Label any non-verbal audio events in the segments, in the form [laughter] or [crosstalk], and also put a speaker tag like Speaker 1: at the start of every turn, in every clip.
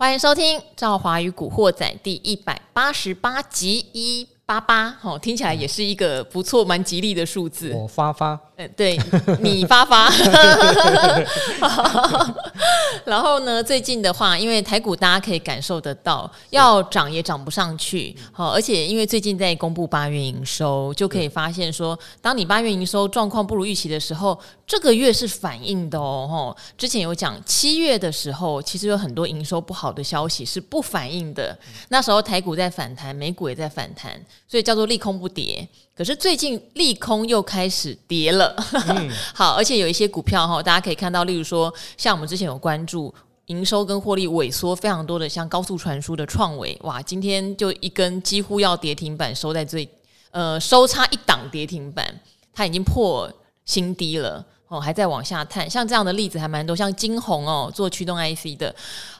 Speaker 1: 欢迎收听《赵华与古惑仔》第一百八十八集一八八，哦，听起来也是一个不错、蛮吉利的数字。
Speaker 2: 我发发，
Speaker 1: 呃，对，你发发。[laughs] 然后呢，最近的话，因为台股大家可以感受得到，要涨也涨不上去，好，而且因为最近在公布八月营收，就可以发现说，当你八月营收状况不如预期的时候，这个月是反应的哦。之前有讲七月的时候，其实有很多营收不好的消息是不反应的，那时候台股在反弹，美股也在反弹。所以叫做利空不跌，可是最近利空又开始跌了。嗯、[laughs] 好，而且有一些股票哈，大家可以看到，例如说，像我们之前有关注营收跟获利萎缩非常多的，像高速传输的创维，哇，今天就一根几乎要跌停板，收在最呃收差一档跌停板，它已经破新低了哦，还在往下探。像这样的例子还蛮多，像金宏哦，做驱动 IC 的。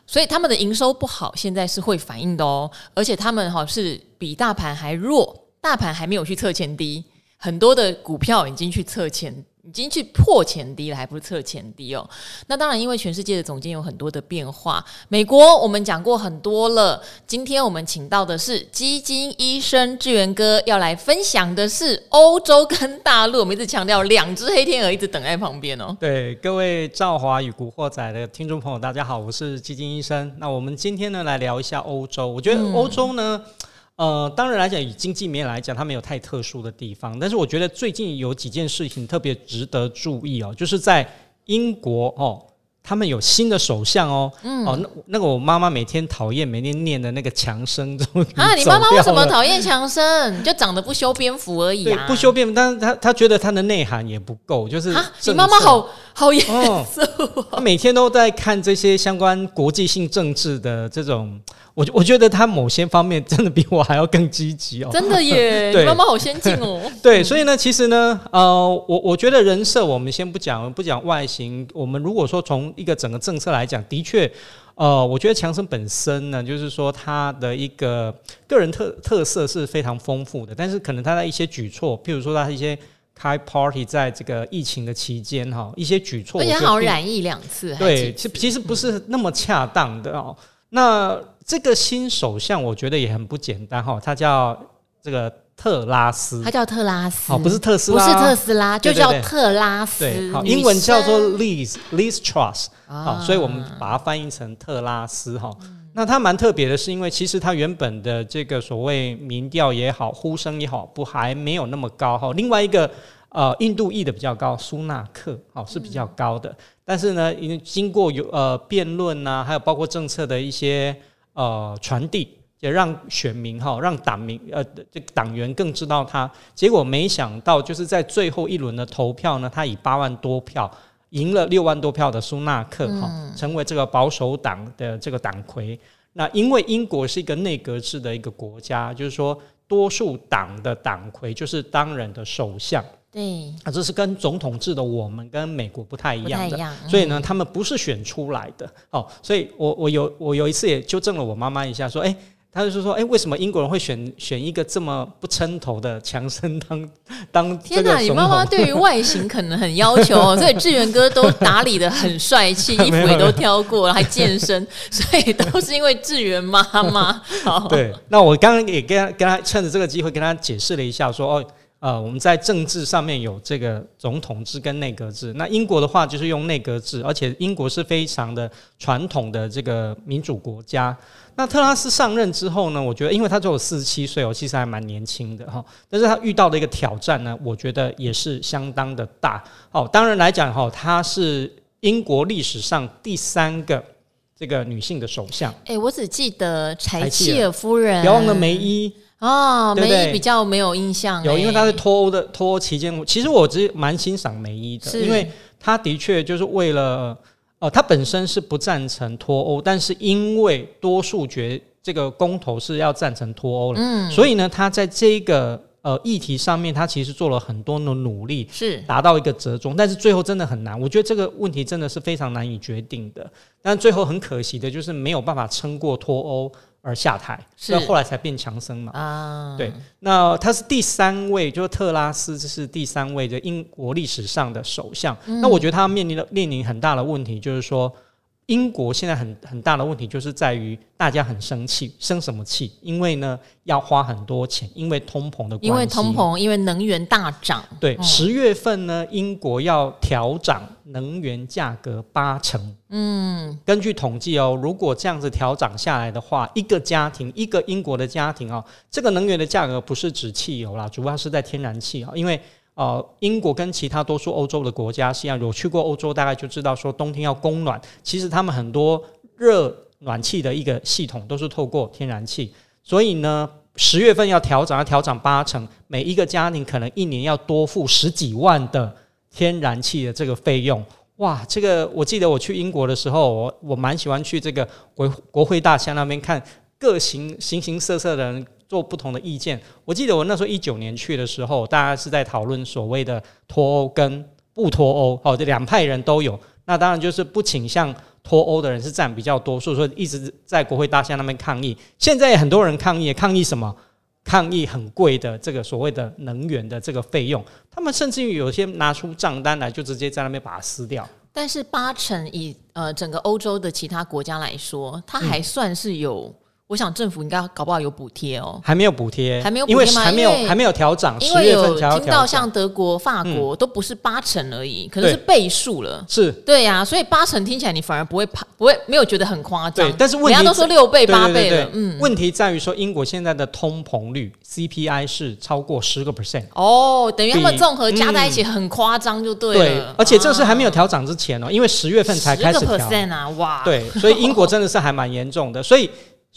Speaker 1: 所以他们的营收不好，现在是会反应的哦，而且他们哈是比大盘还弱，大盘还没有去测前低，很多的股票已经去测前。已经去破前低了，还不是测前低哦。那当然，因为全世界的总经有很多的变化。美国我们讲过很多了，今天我们请到的是基金医生志源哥，要来分享的是欧洲跟大陆。我们一直强调两只黑天鹅一直等在旁边哦。
Speaker 2: 对，各位赵华与古惑仔的听众朋友，大家好，我是基金医生。那我们今天呢来聊一下欧洲。我觉得欧洲呢。嗯呃，当然来讲，以经济面来讲，它没有太特殊的地方。但是我觉得最近有几件事情特别值得注意哦，就是在英国哦。他们有新的首相哦，嗯、哦，那那个我妈妈每天讨厌每天念的那个强生
Speaker 1: 啊，你妈妈为什么讨厌强生？就长得不修边幅而已啊，
Speaker 2: 不修边幅，但是他他觉得他的内涵也不够，就是啊，
Speaker 1: 你妈妈好好严肃，
Speaker 2: 他每天都在看这些相关国际性政治的这种，我我觉得他某些方面真的比我还要更积极哦，
Speaker 1: 真的耶，[laughs] 对，你妈妈好先进哦，[laughs]
Speaker 2: 对，所以呢，其实呢，呃，我我觉得人设我们先不讲，不讲外形，我们如果说从一个整个政策来讲，的确，呃，我觉得强生本身呢，就是说他的一个个人特特色是非常丰富的，但是可能他的一些举措，譬如说他一些开 party 在这个疫情的期间哈，一些举措，
Speaker 1: 而且好像染疫两次，
Speaker 2: 对，其其实不是那么恰当的哦。那这个新首相，我觉得也很不简单哈，他叫这个。特拉斯，
Speaker 1: 他叫特拉斯，
Speaker 2: 哦，不是特斯拉，
Speaker 1: 不是特斯拉，就叫特拉斯。
Speaker 2: 对，好，英文叫做 Liz Liz Truss，好，所以我们把它翻译成特拉斯哈。那他蛮特别的，是因为其实他原本的这个所谓民调也好，呼声也好，不还没有那么高哈。另外一个呃，印度裔的比较高，苏纳克哦是比较高的，但是呢，因为经过有呃辩论呐，还有包括政策的一些呃传递。也让选民哈，让党民呃，这个党员更知道他。结果没想到，就是在最后一轮的投票呢，他以八万多票赢了六万多票的苏纳克哈，成为这个保守党的这个党魁。那因为英国是一个内阁制的一个国家，就是说多数党的党魁就是当然的首相。
Speaker 1: 对，
Speaker 2: 啊，这是跟总统制的我们跟美国不太一样的，所以呢，他们不是选出来的。哦，所以我我有我有一次也纠正了我妈妈一下，说，哎。他就是说，哎，为什么英国人会选选一个这么不称头的强森当当？[laughs] 天哪，
Speaker 1: 你妈妈对于外形可能很要求哦，所以志源哥都打理的很帅气，衣服也都 [laughs] 挑过，还健身，[laughs] 所以都是因为志源妈妈。好，
Speaker 2: 对，那我刚刚也跟他跟他趁着这个机会跟他解释了一下，说哦。呃，我们在政治上面有这个总统制跟内阁制。那英国的话就是用内阁制，而且英国是非常的传统的这个民主国家。那特拉斯上任之后呢，我觉得因为他只有四十七岁哦，其实还蛮年轻的哈。但是他遇到的一个挑战呢，我觉得也是相当的大。哦，当然来讲哈，他是英国历史上第三个这个女性的首相。
Speaker 1: 哎，我只记得柴契尔夫人，
Speaker 2: 别忘了梅伊。
Speaker 1: 哦，对对梅姨比较没有印象。
Speaker 2: 有，因为他在脱欧的脱欧期间，其实我其实蛮欣赏梅姨的，因为他的确就是为了，呃，他本身是不赞成脱欧，但是因为多数决这个公投是要赞成脱欧了，嗯，所以呢，他在这个呃议题上面，他其实做了很多的努力，是达到一个折中，但是最后真的很难，我觉得这个问题真的是非常难以决定的，但最后很可惜的就是没有办法撑过脱欧。而下台，那后来才变强生嘛。啊，对，那他是第三位，就是特拉斯，这是第三位的英国历史上的首相。嗯、那我觉得他面临的面临很大的问题，就是说，英国现在很很大的问题就是在于大家很生气，生什么气？因为呢要花很多钱，因为通膨的关系。
Speaker 1: 因为通膨，因为能源大涨。
Speaker 2: 对，十、嗯、月份呢，英国要调涨能源价格八成。嗯，根据统计哦，如果这样子调涨下来的话，一个家庭，一个英国的家庭哦，这个能源的价格不是指汽油啦，主要是在天然气啊，因为。呃，英国跟其他多数欧洲的国家是一样，有去过欧洲大概就知道，说冬天要供暖，其实他们很多热暖气的一个系统都是透过天然气，所以呢，十月份要调整，要调整八成，每一个家庭可能一年要多付十几万的天然气的这个费用。哇，这个我记得我去英国的时候，我我蛮喜欢去这个国国会大厦那边看各形形形色色的人。做不同的意见，我记得我那时候一九年去的时候，大家是在讨论所谓的脱欧跟不脱欧，哦，这两派人都有。那当然就是不倾向脱欧的人是占比较多数，所以一直在国会大厦那边抗议。现在也很多人抗议，抗议什么？抗议很贵的这个所谓的能源的这个费用。他们甚至于有些拿出账单来，就直接在那边把它撕掉。
Speaker 1: 但是八成以呃整个欧洲的其他国家来说，它还算是有。嗯我想政府应该搞不好有补贴哦，
Speaker 2: 还没有补贴，
Speaker 1: 还没有补贴吗？
Speaker 2: 因为还没有还没有调涨，
Speaker 1: 因为有听到像德国、法国都不是八成而已，可能是倍数了。
Speaker 2: 是，
Speaker 1: 对呀，所以八成听起来你反而不会怕，不会没有觉得很夸张。
Speaker 2: 对，但是问题
Speaker 1: 人家都说六倍、八倍了，嗯，
Speaker 2: 问题在于说英国现在的通膨率 CPI 是超过十个 percent
Speaker 1: 哦，等于他们综合加在一起很夸张，就对了。对，
Speaker 2: 而且这是还没有调涨之前哦，因为十月份才开始调
Speaker 1: 啊，哇，
Speaker 2: 对，所以英国真的是还蛮严重的，所以。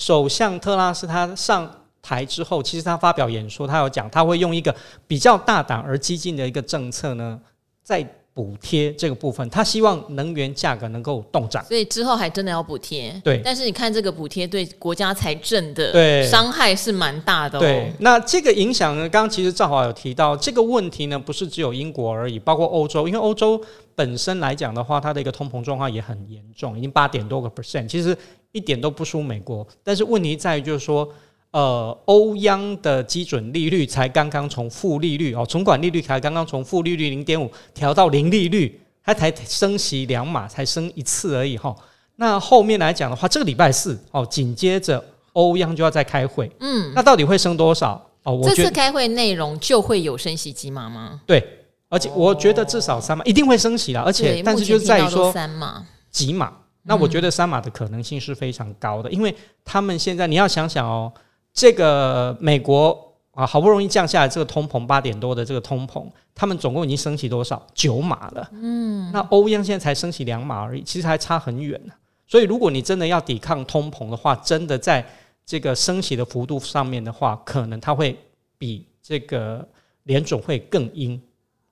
Speaker 2: 首相特拉斯他上台之后，其实他发表演说，他有讲他会用一个比较大胆而激进的一个政策呢，在补贴这个部分，他希望能源价格能够动涨。
Speaker 1: 所以之后还真的要补贴。
Speaker 2: 对，
Speaker 1: 但是你看这个补贴对国家财政的伤害是蛮大的哦。
Speaker 2: 对，那这个影响呢，刚刚其实赵华有提到这个问题呢，不是只有英国而已，包括欧洲，因为欧洲本身来讲的话，它的一个通膨状况也很严重，已经八点多个 percent，其实。一点都不输美国，但是问题在于就是说，呃，欧央的基准利率才刚刚从负利率哦，存款利率才刚刚从负利率零点五调到零利率，它才升息两码，才升一次而已哈。那后面来讲的话，这个礼拜四哦，紧接着欧央就要再开会，嗯，那到底会升多少哦？我
Speaker 1: 这次开会内容就会有升息几码吗？
Speaker 2: 对，而且我觉得至少三码一定会升息了，而且但是就在于说
Speaker 1: 三码
Speaker 2: 几码。那我觉得三码的可能性是非常高的，因为他们现在你要想想哦，这个美国啊好不容易降下来这个通膨八点多的这个通膨，他们总共已经升起多少？九码了。嗯，那欧央现在才升起两码而已，其实还差很远呢。所以如果你真的要抵抗通膨的话，真的在这个升息的幅度上面的话，可能它会比这个联总会更鹰，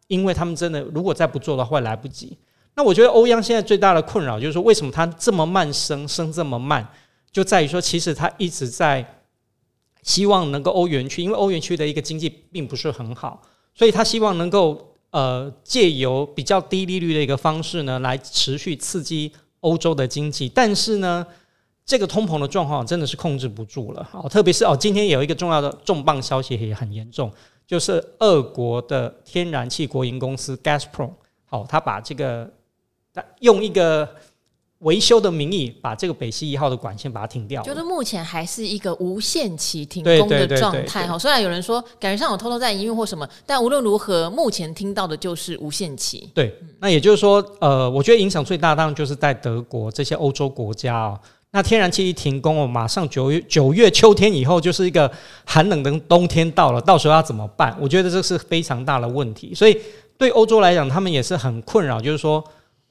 Speaker 2: 因为他们真的如果再不做的话，会来不及。那我觉得欧央现在最大的困扰就是说，为什么它这么慢升，升这么慢，就在于说，其实它一直在希望能够欧元区，因为欧元区的一个经济并不是很好，所以他希望能够呃借由比较低利率的一个方式呢，来持续刺激欧洲的经济。但是呢，这个通膨的状况真的是控制不住了。好，特别是哦，今天有一个重要的重磅消息也很严重，就是俄国的天然气国营公司 Gaspro，好，他把这个。用一个维修的名义，把这个北溪一号的管线把它停掉。
Speaker 1: 觉得目前还是一个无限期停工的状态哈。虽然有人说感觉上有偷偷在营运或什么，但无论如何，目前听到的就是无限期。
Speaker 2: 对，那也就是说，呃，我觉得影响最大当然就是在德国这些欧洲国家哦。那天然气一停工哦，马上九月九月秋天以后就是一个寒冷的冬天到了，到时候要怎么办？我觉得这是非常大的问题。所以对欧洲来讲，他们也是很困扰，就是说。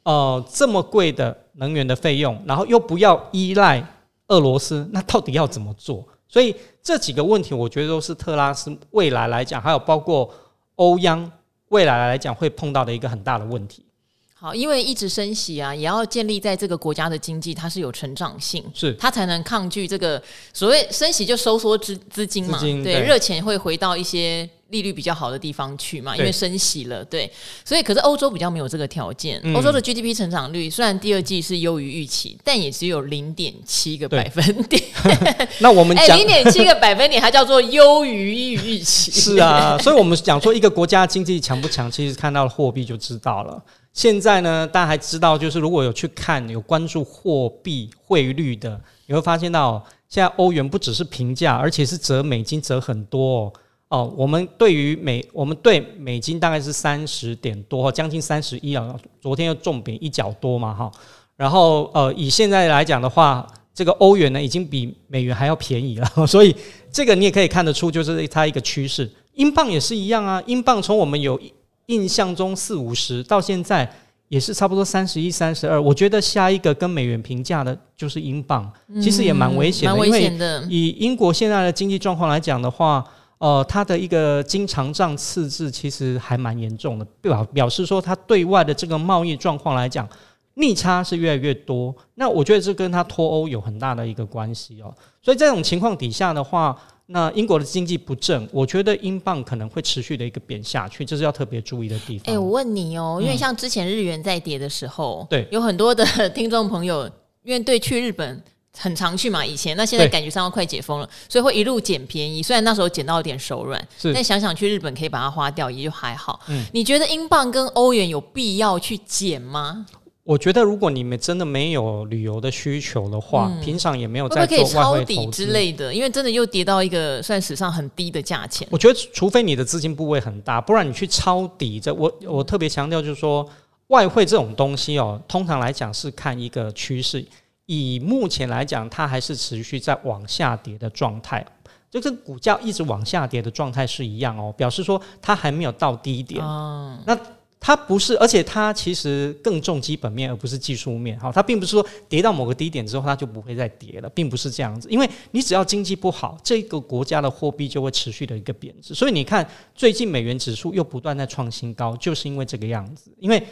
Speaker 2: 呃，这么贵的能源的费用，然后又不要依赖俄罗斯，那到底要怎么做？所以这几个问题，我觉得都是特拉斯未来来讲，还有包括欧央未来来讲会碰到的一个很大的问题。
Speaker 1: 好，因为一直升息啊，也要建立在这个国家的经济它是有成长性，
Speaker 2: 是
Speaker 1: 它才能抗拒这个所谓升息就收缩资资金嘛，对，对热钱会回到一些。利率比较好的地方去嘛，因为升息了，对，所以可是欧洲比较没有这个条件。欧、嗯、洲的 GDP 成长率虽然第二季是优于预期，但也只有零点七个百分点。[laughs]
Speaker 2: 那我们讲 [laughs]
Speaker 1: 零点七个百分点，它叫做优于预期。[laughs]
Speaker 2: 是啊，所以我们讲说一个国家经济强不强，其实看到了货币就知道了。现在呢，大家还知道，就是如果有去看、有关注货币汇率的，你会发现到，现在欧元不只是平价，而且是折美金折很多哦。哦，我们对于美，我们对美金大概是三十点多，将近三十一啊。昨天又重贬一角多嘛，哈。然后呃，以现在来讲的话，这个欧元呢已经比美元还要便宜了，[laughs] 所以这个你也可以看得出，就是它一个趋势。英镑也是一样啊，英镑从我们有。印象中四五十到现在也是差不多三十一、三十二。我觉得下一个跟美元平价的就是英镑，其实也蛮危险的，
Speaker 1: 蛮危险的。
Speaker 2: 因为以英国现在的经济状况来讲的话，呃，它的一个经常账赤字其实还蛮严重的，表表示说它对外的这个贸易状况来讲，逆差是越来越多。那我觉得这跟它脱欧有很大的一个关系哦。所以这种情况底下的话。那英国的经济不振，我觉得英镑可能会持续的一个贬下去，这是要特别注意的地方。
Speaker 1: 哎、欸，我问你哦，因为像之前日元在跌的时候，
Speaker 2: 对、嗯，
Speaker 1: 有很多的听众朋友，因为对去日本很常去嘛，以前那现在感觉上要快解封了，所以会一路捡便宜。虽然那时候捡到有点手软，但想想去日本可以把它花掉，也就还好。嗯，你觉得英镑跟欧元有必要去捡吗？
Speaker 2: 我觉得，如果你们真的没有旅游的需求的话，嗯、平常也没有在做
Speaker 1: 抄底之类的？因为真的又跌到一个算史上很低的价钱。
Speaker 2: 我觉得，除非你的资金部位很大，不然你去抄底，这我我特别强调就是说，外汇这种东西哦，通常来讲是看一个趋势。以目前来讲，它还是持续在往下跌的状态，就跟股价一直往下跌的状态是一样哦，表示说它还没有到低点。嗯、那。它不是，而且它其实更重基本面，而不是技术面。好，它并不是说跌到某个低点之后，它就不会再跌了，并不是这样子。因为你只要经济不好，这个国家的货币就会持续的一个贬值。所以你看，最近美元指数又不断在创新高，就是因为这个样子。因为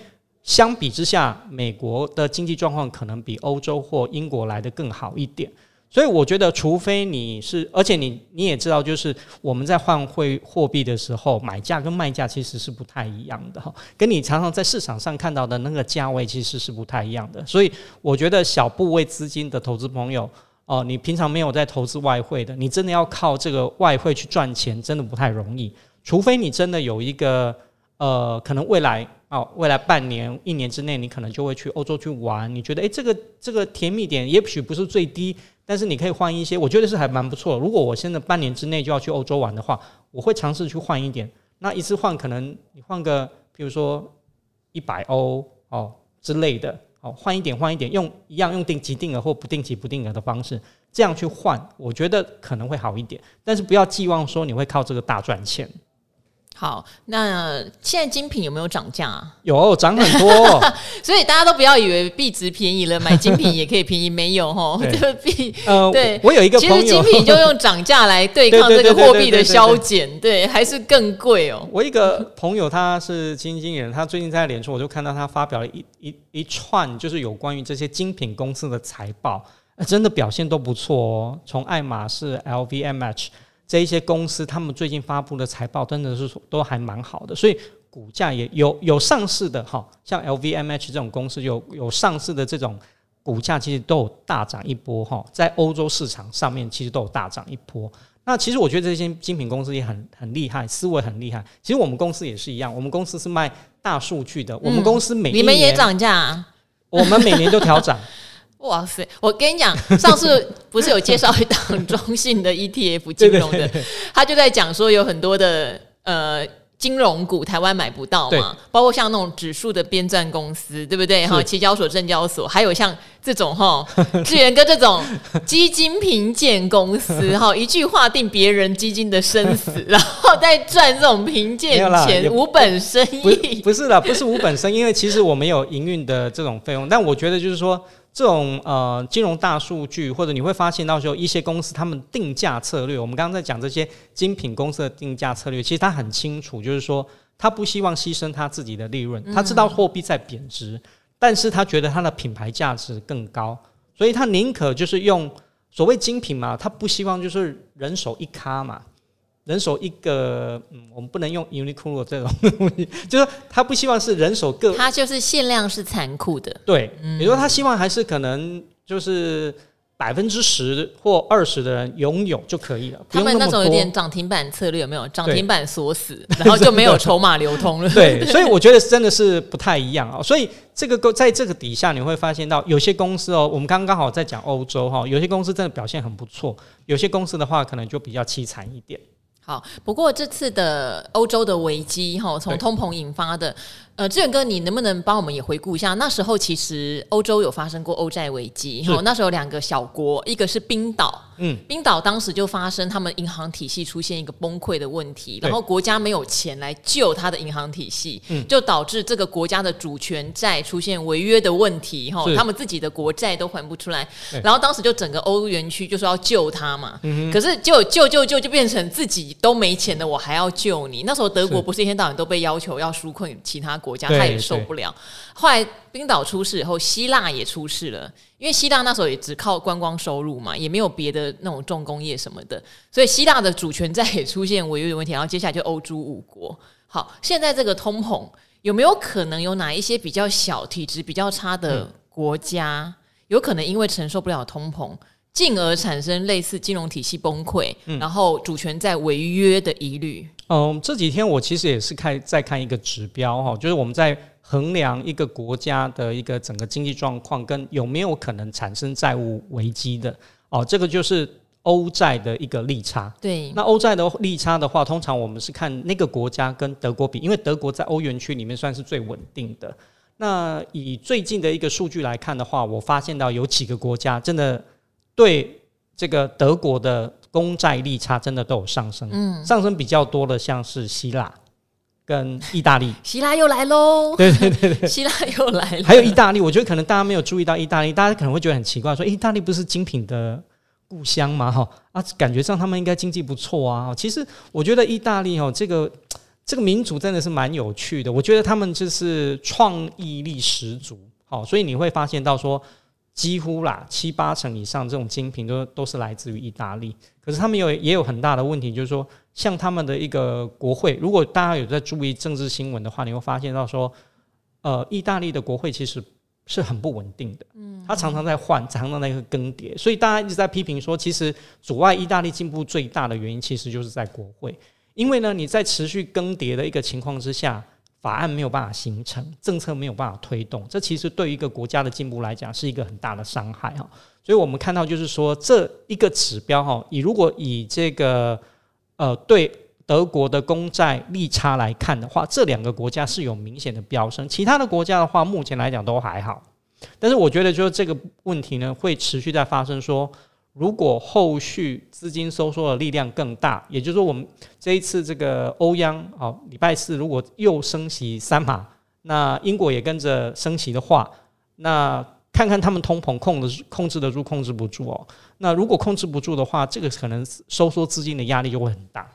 Speaker 2: 相比之下，美国的经济状况可能比欧洲或英国来得更好一点。所以我觉得，除非你是，而且你你也知道，就是我们在换汇货币的时候，买价跟卖价其实是不太一样的哈，跟你常常在市场上看到的那个价位其实是不太一样的。所以我觉得小部位资金的投资朋友哦，你平常没有在投资外汇的，你真的要靠这个外汇去赚钱，真的不太容易。除非你真的有一个呃，可能未来。哦，未来半年、一年之内，你可能就会去欧洲去玩。你觉得，诶，这个这个甜蜜点也许不是最低，但是你可以换一些，我觉得是还蛮不错。如果我现在半年之内就要去欧洲玩的话，我会尝试去换一点。那一次换可能你换个，比如说一百欧哦之类的，哦，换一点换一点，用一样用定期定额或不定期不定额的方式，这样去换，我觉得可能会好一点。但是不要寄望说你会靠这个大赚钱。
Speaker 1: 好，那现在精品有没有涨价啊？
Speaker 2: 有涨很多，[laughs]
Speaker 1: 所以大家都不要以为币值便宜了，买精品也可以便宜，没有哈。这个币，
Speaker 2: 呃，
Speaker 1: 对，
Speaker 2: 我有一个朋友，
Speaker 1: 其实精品就用涨价来对抗这个货币的消减，对，还是更贵哦。
Speaker 2: 我一个朋友他是基金经理人，他最近在脸书，我就看到他发表了一一一串，就是有关于这些精品公司的财报，真的表现都不错哦，从爱马仕、LVMH。这一些公司，他们最近发布的财报真的是都还蛮好的，所以股价也有有上市的哈，像 LVMH 这种公司有有上市的这种股价，其实都有大涨一波哈，在欧洲市场上面其实都有大涨一波。那其实我觉得这些精品公司也很很厉害，思维很厉害。其实我们公司也是一样，我们公司是卖大数据的，我们公司每你们
Speaker 1: 也涨价，
Speaker 2: 我们每年都调涨。
Speaker 1: 哇塞！我跟你讲，上次不是有介绍一档中信的 ETF [laughs] 金融的，他就在讲说有很多的呃金融股台湾买不到嘛，包括像那种指数的编撰公司，对不对？哈，期交所、证交所，还有像这种哈 [laughs] 志源哥这种基金评鉴公司，哈，[laughs] 一句话定别人基金的生死，然后再赚这种评鉴钱，无本生意。
Speaker 2: 不是啦，不是无本生意，因为其实我们有营运的这种费用，但我觉得就是说。这种呃金融大数据，或者你会发现到时候一些公司他们定价策略，我们刚刚在讲这些精品公司的定价策略，其实他很清楚，就是说他不希望牺牲他自己的利润，他知道货币在贬值，但是他觉得他的品牌价值更高，所以他宁可就是用所谓精品嘛，他不希望就是人手一咖嘛。人手一个，嗯，我们不能用 Uniqlo 这种东西，[laughs] 就是他不希望是人手各，
Speaker 1: 他就是限量是残酷的，
Speaker 2: 对，比如说他希望还是可能就是百分之十或二十的人拥有就可以了。
Speaker 1: 他们那种有点涨停板策略，有没有涨停板锁死，然后就没有筹码流通了。
Speaker 2: 对，[laughs] 所以我觉得真的是不太一样啊。所以这个在这个底下，你会发现到有些公司哦，我们刚刚好在讲欧洲哈，有些公司真的表现很不错，有些公司的话可能就比较凄惨一点。
Speaker 1: 好，不过这次的欧洲的危机哈，从通膨引发的。呃，志远哥，你能不能帮我们也回顾一下？那时候其实欧洲有发生过欧债危机，哈，那时候有两个小国，一个是冰岛，嗯，冰岛当时就发生他们银行体系出现一个崩溃的问题，然后国家没有钱来救他的银行体系，嗯，就导致这个国家的主权债出现违约的问题，哈，他们自己的国债都还不出来，然后当时就整个欧元区就说要救他嘛，嗯，可是就救救救就变成自己都没钱了，我还要救你。那时候德国不是一天到晚都被要求要纾困其他国家，他也受不了。后来冰岛出事以后，希腊也出事了。因为希腊那时候也只靠观光收入嘛，也没有别的那种重工业什么的，所以希腊的主权债也出现违约的问题。然后接下来就欧洲五国。好，现在这个通膨有没有可能有哪一些比较小、体质比较差的国家，有可能因为承受不了通膨，进而产生类似金融体系崩溃，然后主权债违约的疑虑？
Speaker 2: 嗯，这几天我其实也是看在看一个指标哈，就是我们在衡量一个国家的一个整个经济状况跟有没有可能产生债务危机的哦，这个就是欧债的一个利差。
Speaker 1: 对，
Speaker 2: 那欧债的利差的话，通常我们是看那个国家跟德国比，因为德国在欧元区里面算是最稳定的。那以最近的一个数据来看的话，我发现到有几个国家真的对这个德国的。公债利差真的都有上升，嗯，上升比较多的像是希腊跟意大利，[laughs]
Speaker 1: 希腊又来喽，
Speaker 2: 对对对对，
Speaker 1: 希腊又来了，
Speaker 2: 还有意大利，我觉得可能大家没有注意到意大利，大家可能会觉得很奇怪，说意大利不是精品的故乡吗？哈啊，感觉上他们应该经济不错啊。其实我觉得意大利哦，这个这个民族真的是蛮有趣的，我觉得他们就是创意力十足，好，所以你会发现到说。几乎啦，七八成以上这种精品都都是来自于意大利。可是他们有也有很大的问题，就是说，像他们的一个国会，如果大家有在注意政治新闻的话，你会发现到说，呃，意大利的国会其实是很不稳定的，嗯，它常常在换，常常在一个更迭，所以大家一直在批评说，其实阻碍意大利进步最大的原因，其实就是在国会，因为呢，你在持续更迭的一个情况之下。法案没有办法形成，政策没有办法推动，这其实对于一个国家的进步来讲是一个很大的伤害哈。所以我们看到就是说，这一个指标哈，以如果以这个呃对德国的公债利差来看的话，这两个国家是有明显的飙升，其他的国家的话目前来讲都还好。但是我觉得就是这个问题呢会持续在发生说。如果后续资金收缩的力量更大，也就是说，我们这一次这个欧央啊，礼拜四如果又升息三码，那英国也跟着升息的话，那看看他们通膨控的控制得住控制不住哦。那如果控制不住的话，这个可能收缩资金的压力就会很大。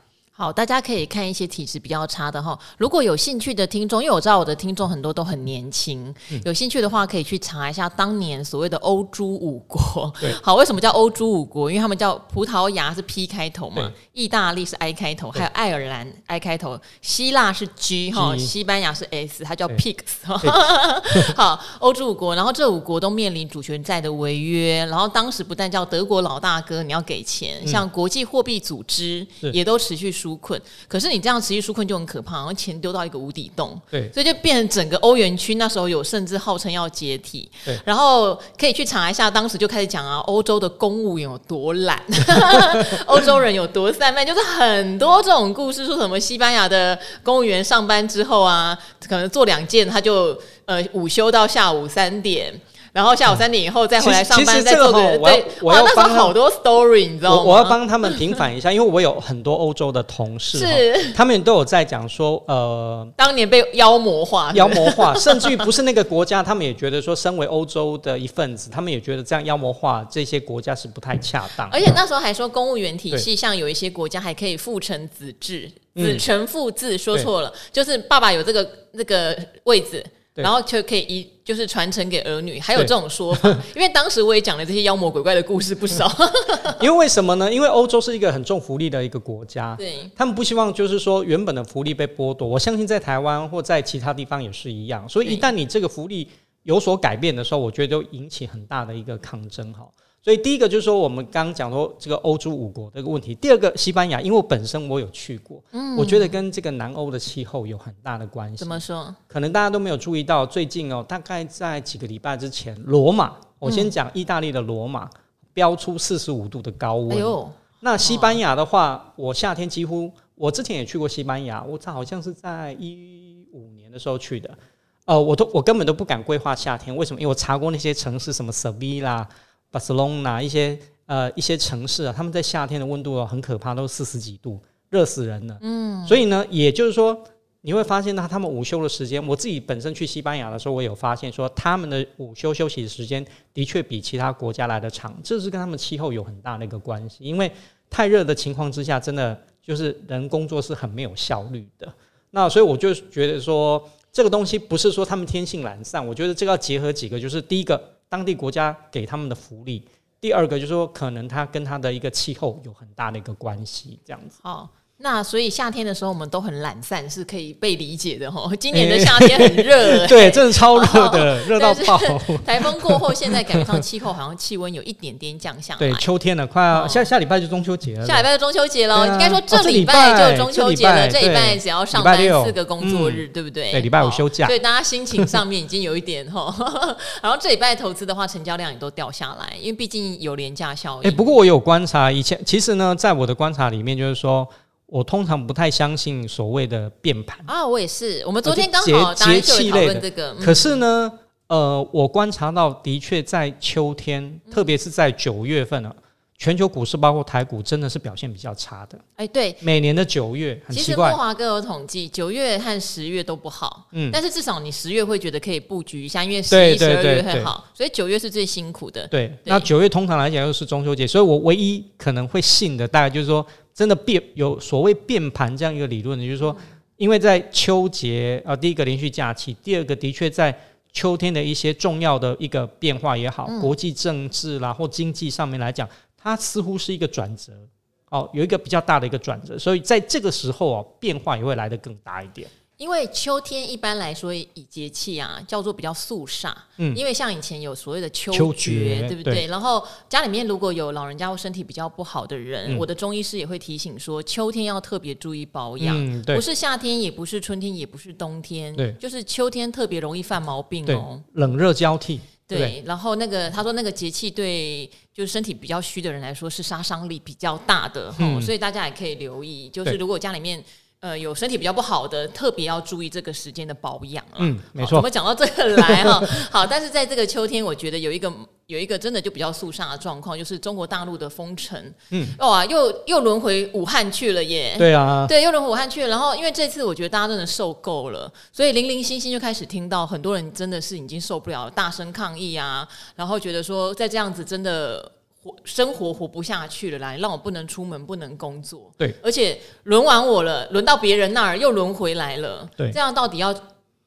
Speaker 1: 好，大家可以看一些体质比较差的哈。如果有兴趣的听众，因为我知道我的听众很多都很年轻，嗯、有兴趣的话可以去查一下当年所谓的欧洲五国。[laughs] 好，为什么叫欧洲五国？因为他们叫葡萄牙是 P 开头嘛，意大利是 I 开头，还有爱尔兰 I 开头，希腊是 G 哈，西班牙是 S，它叫 Pigs。[laughs] 好，欧洲五国，然后这五国都面临主权债的违约，然后当时不但叫德国老大哥你要给钱，嗯、像国际货币组织也都持续输困，可是你这样持续纾困就很可怕，然后钱丢到一个无底洞，对，所以就变成整个欧元区那时候有甚至号称要解体，对，然后可以去查一下，当时就开始讲啊，欧洲的公务员有多懒，[laughs] 欧洲人有多散漫，就是很多这种故事，说什么西班牙的公务员上班之后啊，可能做两件，他就呃午休到下午三点。然后下午三点以后再回来上班，再做个对，哇，那时候好多 story，你知道吗？
Speaker 2: 我要帮他们平反一下，因为我有很多欧洲的同事，是他们都有在讲说，呃，[laughs]
Speaker 1: 当年被妖魔化，[laughs]
Speaker 2: 妖魔化，甚至于不是那个国家，他们也觉得说，身为欧洲的一份子，他们也觉得这样妖魔化这些国家是不太恰当。
Speaker 1: 而且那时候还说，公务员体系像有一些国家还可以父承子制，子承父制，说错了，就是爸爸有这个那个位置。然后就可以一就是传承给儿女，还有这种说法。[laughs] 因为当时我也讲了这些妖魔鬼怪的故事不少。[laughs]
Speaker 2: 因为为什么呢？因为欧洲是一个很重福利的一个国家，
Speaker 1: 对，
Speaker 2: 他们不希望就是说原本的福利被剥夺。我相信在台湾或在其他地方也是一样。所以一旦你这个福利有所改变的时候，我觉得就引起很大的一个抗争哈。所以第一个就是说，我们刚刚讲说这个欧洲五国这个问题。第二个，西班牙，因为我本身我有去过，嗯，我觉得跟这个南欧的气候有很大的关系。
Speaker 1: 怎么说？
Speaker 2: 可能大家都没有注意到，最近哦，大概在几个礼拜之前，罗马，我先讲意大利的罗马，飙出四十五度的高温。哎呦，那西班牙的话，我夏天几乎，我之前也去过西班牙，我好像是在一五年的时候去的，呃，我都我根本都不敢规划夏天，为什么？因为我查过那些城市，什么塞维拉。巴塞隆纳一些呃一些城市啊，他们在夏天的温度很可怕，都四十几度，热死人了。嗯，所以呢，也就是说，你会发现呢，他们午休的时间，我自己本身去西班牙的时候，我有发现说，他们的午休休息的时间的确比其他国家来的长，这是跟他们气候有很大的一个关系。因为太热的情况之下，真的就是人工作是很没有效率的。那所以我就觉得说，这个东西不是说他们天性懒散，我觉得这个要结合几个，就是第一个。当地国家给他们的福利，第二个就是说，可能它跟它的一个气候有很大的一个关系，这样子。
Speaker 1: 好。那所以夏天的时候我们都很懒散，是可以被理解的哈。今年的夏天很热，欸，[laughs]
Speaker 2: 对，真的超热的，热到爆。
Speaker 1: 台风过后，现在感觉上气候好像气温有一点点降下来。
Speaker 2: 对，秋天了，快要下下礼拜就中秋节了。
Speaker 1: 下礼拜就中秋节了，应该说这礼拜就中秋节了。这礼拜只要上班四个工作日，对不对？
Speaker 2: 对，礼拜五休假。
Speaker 1: 所以大家心情上面已经有一点哈。[laughs] 然后这礼拜投资的话，成交量也都掉下来，因为毕竟有廉价效应。
Speaker 2: 哎，不过我有观察，以前其实呢，在我的观察里面，就是说。我通常不太相信所谓的变盘
Speaker 1: 啊，我也是。我们昨天刚好节气类的这个，
Speaker 2: 可是呢，呃，我观察到的确在秋天，特别是在九月份啊。全球股市包括台股，真的是表现比较差的。
Speaker 1: 哎，对，
Speaker 2: 每年的九月很奇怪。
Speaker 1: 其实慕驊哥有统计，九月和十月都不好。嗯，但是至少你十月会觉得可以布局一下，因为十一、十二月会好，所以九月是最辛苦的。
Speaker 2: 对，那九月通常来讲又是中秋节，所以我唯一可能会信的，大概就是说，真的变有所谓变盘这样一个理论，就是说，因为在秋节啊，第一个连续假期，第二个的确在秋天的一些重要的一个变化也好，国际政治啦或经济上面来讲。它似乎是一个转折，哦，有一个比较大的一个转折，所以在这个时候啊，变化也会来得更大一点。
Speaker 1: 因为秋天一般来说以节气啊叫做比较肃杀，嗯，因为像以前有所谓的秋绝，对不对？对，然后家里面如果有老人家或身体比较不好的人，嗯，我的中医师也会提醒说，秋天要特别注意保养，嗯，不是夏天，也不是春天，也不是冬天，对，就是秋天特别容易犯毛病哦，
Speaker 2: 冷热交替。
Speaker 1: 对，对，然后那个他说那个节气对就是身体比较虚的人来说是杀伤力比较大的，嗯，所以大家也可以留意，就是如果家里面。呃，有身体比较不好的，特别要注意这个时间的保养啊。
Speaker 2: 嗯，没错。
Speaker 1: 我们讲到这个来哈，好，但是在这个秋天，我觉得有一个有一个真的就比较肃杀的状况，就是中国大陆的封城。嗯，哇，又又轮回武汉去了耶。
Speaker 2: 对啊，
Speaker 1: 对，又轮回武汉去了。然后，因为这次我觉得大家真的受够了，所以零零星星就开始听到很多人真的是已经受不了了，大声抗议啊，然后觉得说在这样子真的。活生活活不下去了，来让我不能出门，不能工作。
Speaker 2: 对，
Speaker 1: 而且轮完我了，轮到别人那儿又轮回来了。对，这样到底要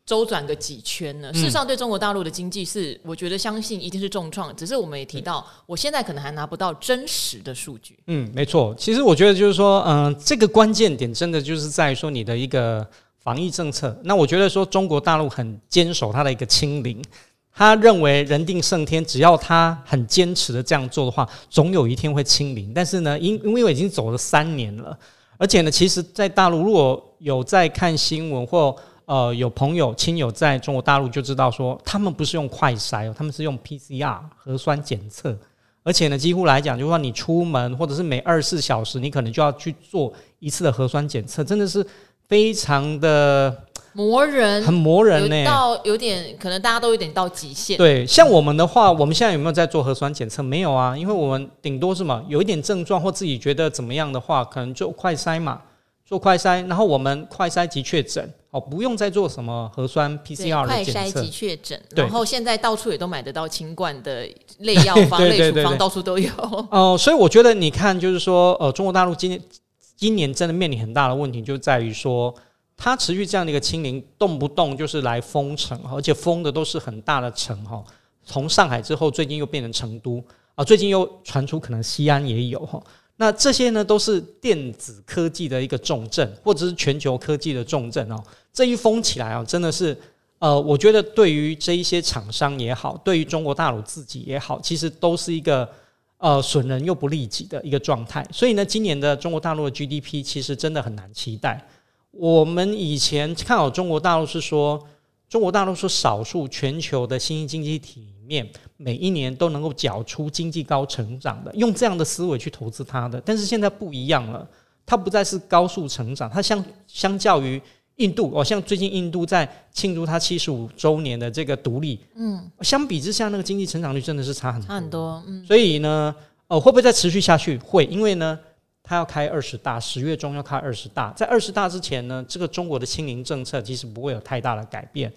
Speaker 1: 周转个几圈呢？嗯、事实上，对中国大陆的经济是，我觉得相信一定是重创。只是我们也提到，我现在可能还拿不到真实的数据。
Speaker 2: 嗯，没错。其实我觉得就是说，嗯、呃，这个关键点真的就是在说你的一个防疫政策。那我觉得说，中国大陆很坚守它的一个清零。他认为人定胜天，只要他很坚持的这样做的话，总有一天会清零。但是呢，因因为我已经走了三年了，而且呢，其实，在大陆如果有在看新闻或呃有朋友亲友在中国大陆，就知道说他们不是用快筛哦，他们是用 PCR 核酸检测，而且呢，几乎来讲，就是说你出门或者是每二十四小时，你可能就要去做一次的核酸检测，真的是非常的。
Speaker 1: 磨人，
Speaker 2: 很磨人呢，
Speaker 1: 到有点可能大家都有点到极限。
Speaker 2: 对，像我们的话，我们现在有没有在做核酸检测？没有啊，因为我们顶多是嘛，有一点症状或自己觉得怎么样的话，可能就快筛嘛，做快筛，然后我们快筛即确诊，哦，不用再做什么核酸 PCR 的检测。快筛即
Speaker 1: 确诊，然后现在到处也都买得到清冠的 [laughs] 类药方、类处方，到处都有。
Speaker 2: 哦、呃，所以我觉得你看，就是说，呃，中国大陆今年今年真的面临很大的问题，就在于说。它持续这样的一个清零，动不动就是来封城，而且封的都是很大的城哈。从上海之后，最近又变成成都啊，最近又传出可能西安也有哈。那这些呢，都是电子科技的一个重镇，或者是全球科技的重镇哦。这一封起来啊，真的是呃，我觉得对于这一些厂商也好，对于中国大陆自己也好，其实都是一个呃损人又不利己的一个状态。所以呢，今年的中国大陆的 GDP 其实真的很难期待。我们以前看好中国大陆是说，中国大陆是少数全球的新兴经济体里面，每一年都能够缴出经济高成长的，用这样的思维去投资它的。但是现在不一样了，它不再是高速成长，它相相较于印度，哦，像最近印度在庆祝它七十五周年的这个独立，嗯，相比之下，那个经济成长率真的是差很多，
Speaker 1: 差很多，嗯。
Speaker 2: 所以呢，哦，会不会再持续下去？会，因为呢。他要开二十大，十月中要开二十大。在二十大之前呢，这个中国的清零政策其实不会有太大的改变。